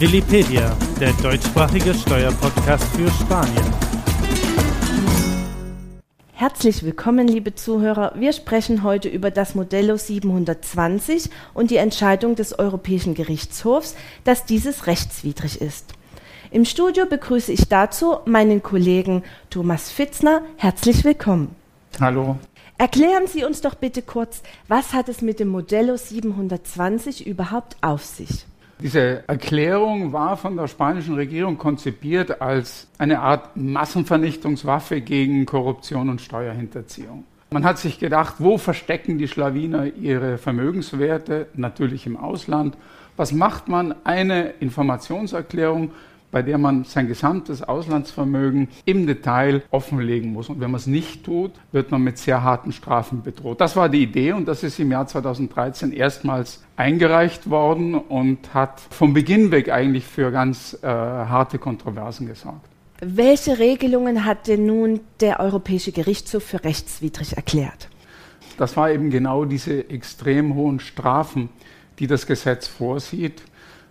Willipedia, der deutschsprachige Steuerpodcast für Spanien. Herzlich willkommen, liebe Zuhörer. Wir sprechen heute über das Modello 720 und die Entscheidung des Europäischen Gerichtshofs, dass dieses rechtswidrig ist. Im Studio begrüße ich dazu meinen Kollegen Thomas Fitzner. Herzlich willkommen. Hallo. Erklären Sie uns doch bitte kurz, was hat es mit dem Modello 720 überhaupt auf sich? Diese Erklärung war von der spanischen Regierung konzipiert als eine Art Massenvernichtungswaffe gegen Korruption und Steuerhinterziehung. Man hat sich gedacht, wo verstecken die Schlawiner ihre Vermögenswerte? Natürlich im Ausland. Was macht man? Eine Informationserklärung, bei der man sein gesamtes Auslandsvermögen im Detail offenlegen muss. Und wenn man es nicht tut, wird man mit sehr harten Strafen bedroht. Das war die Idee und das ist im Jahr 2013 erstmals eingereicht worden und hat vom Beginn weg eigentlich für ganz äh, harte Kontroversen gesorgt. Welche Regelungen hat denn nun der Europäische Gerichtshof für rechtswidrig erklärt? Das war eben genau diese extrem hohen Strafen, die das Gesetz vorsieht.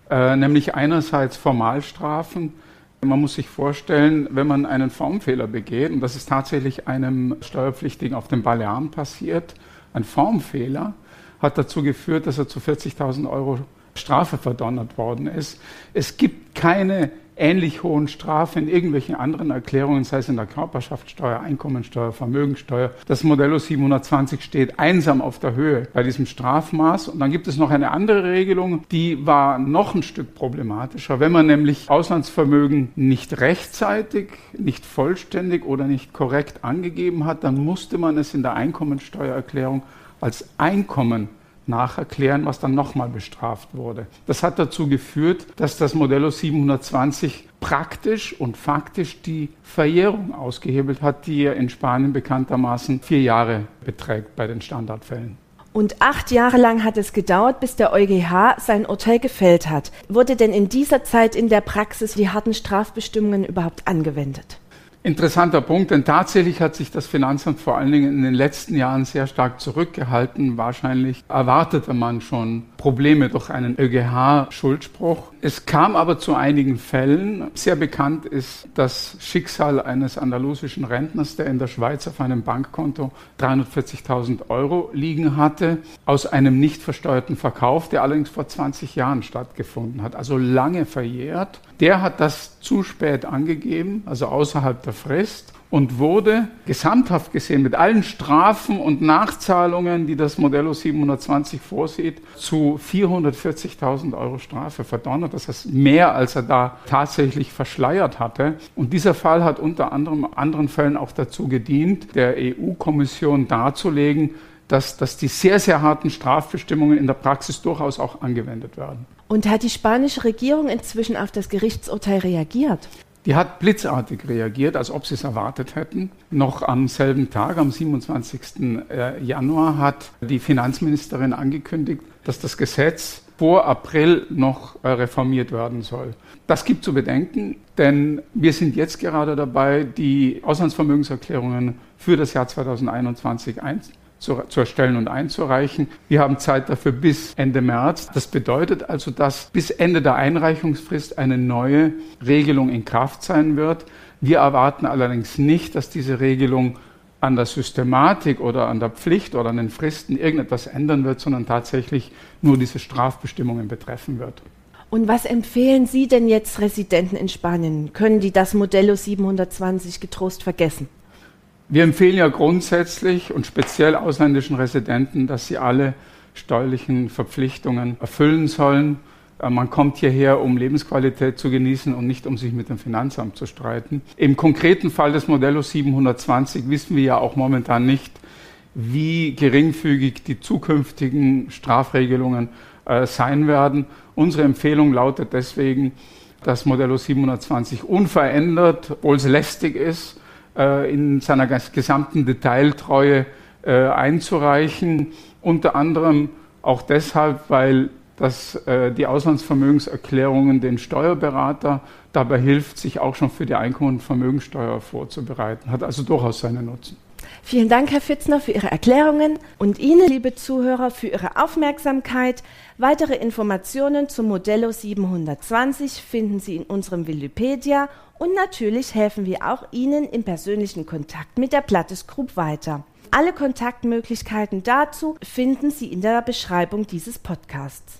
Äh, nämlich einerseits Formalstrafen. Man muss sich vorstellen, wenn man einen Formfehler begeht, und das ist tatsächlich einem Steuerpflichtigen auf den Balearen passiert, ein Formfehler hat dazu geführt, dass er zu 40.000 Euro Strafe verdonnert worden ist. Es gibt keine ähnlich hohen Strafen in irgendwelchen anderen Erklärungen, sei es in der Körperschaftssteuer, Einkommensteuer, Vermögensteuer. Das Modello 720 steht einsam auf der Höhe bei diesem Strafmaß. Und dann gibt es noch eine andere Regelung, die war noch ein Stück problematischer. Wenn man nämlich Auslandsvermögen nicht rechtzeitig, nicht vollständig oder nicht korrekt angegeben hat, dann musste man es in der Einkommensteuererklärung als Einkommen nacherklären, was dann nochmal bestraft wurde. Das hat dazu geführt, dass das Modello 720 praktisch und faktisch die Verjährung ausgehebelt hat, die ja in Spanien bekanntermaßen vier Jahre beträgt bei den Standardfällen. Und acht Jahre lang hat es gedauert, bis der EuGH sein Urteil gefällt hat. Wurde denn in dieser Zeit in der Praxis die harten Strafbestimmungen überhaupt angewendet? Interessanter Punkt, denn tatsächlich hat sich das Finanzamt vor allen Dingen in den letzten Jahren sehr stark zurückgehalten. Wahrscheinlich erwartete man schon Probleme durch einen ÖGH-Schuldspruch. Es kam aber zu einigen Fällen. Sehr bekannt ist das Schicksal eines andalusischen Rentners, der in der Schweiz auf einem Bankkonto 340.000 Euro liegen hatte, aus einem nicht versteuerten Verkauf, der allerdings vor 20 Jahren stattgefunden hat, also lange verjährt. Der hat das zu spät angegeben, also außerhalb der Frist und wurde gesamthaft gesehen mit allen Strafen und Nachzahlungen, die das Modello 720 vorsieht, zu 440.000 Euro Strafe verdonnert. Das heißt mehr, als er da tatsächlich verschleiert hatte. Und dieser Fall hat unter anderem anderen Fällen auch dazu gedient, der EU-Kommission darzulegen, dass, dass die sehr, sehr harten Strafbestimmungen in der Praxis durchaus auch angewendet werden. Und hat die spanische Regierung inzwischen auf das Gerichtsurteil reagiert? Die hat blitzartig reagiert, als ob sie es erwartet hätten. Noch am selben Tag, am 27. Äh, Januar, hat die Finanzministerin angekündigt, dass das Gesetz vor April noch äh, reformiert werden soll. Das gibt zu bedenken, denn wir sind jetzt gerade dabei, die Auslandsvermögenserklärungen für das Jahr 2021 einzuführen zu, zu erstellen und einzureichen. Wir haben Zeit dafür bis Ende März. Das bedeutet also, dass bis Ende der Einreichungsfrist eine neue Regelung in Kraft sein wird. Wir erwarten allerdings nicht, dass diese Regelung an der Systematik oder an der Pflicht oder an den Fristen irgendetwas ändern wird, sondern tatsächlich nur diese Strafbestimmungen betreffen wird. Und was empfehlen Sie denn jetzt Residenten in Spanien? Können die das Modello 720 getrost vergessen? Wir empfehlen ja grundsätzlich und speziell ausländischen Residenten, dass sie alle steuerlichen Verpflichtungen erfüllen sollen. Äh, man kommt hierher, um Lebensqualität zu genießen und nicht um sich mit dem Finanzamt zu streiten. Im konkreten Fall des Modello 720 wissen wir ja auch momentan nicht, wie geringfügig die zukünftigen Strafregelungen äh, sein werden. Unsere Empfehlung lautet deswegen, dass Modello 720 unverändert, obwohl es lästig ist, äh, in seiner gesamten Detailtreue äh, einzureichen. Unter anderem auch deshalb, weil dass äh, die Auslandsvermögenserklärungen den Steuerberater dabei hilft, sich auch schon für die Einkommen- und Vermögensteuer vorzubereiten. Hat also durchaus seinen Nutzen. Vielen Dank, Herr Fitzner, für Ihre Erklärungen und Ihnen, liebe Zuhörer, für Ihre Aufmerksamkeit. Weitere Informationen zum Modello 720 finden Sie in unserem Wikipedia und natürlich helfen wir auch Ihnen im persönlichen Kontakt mit der Plattes Group weiter. Alle Kontaktmöglichkeiten dazu finden Sie in der Beschreibung dieses Podcasts.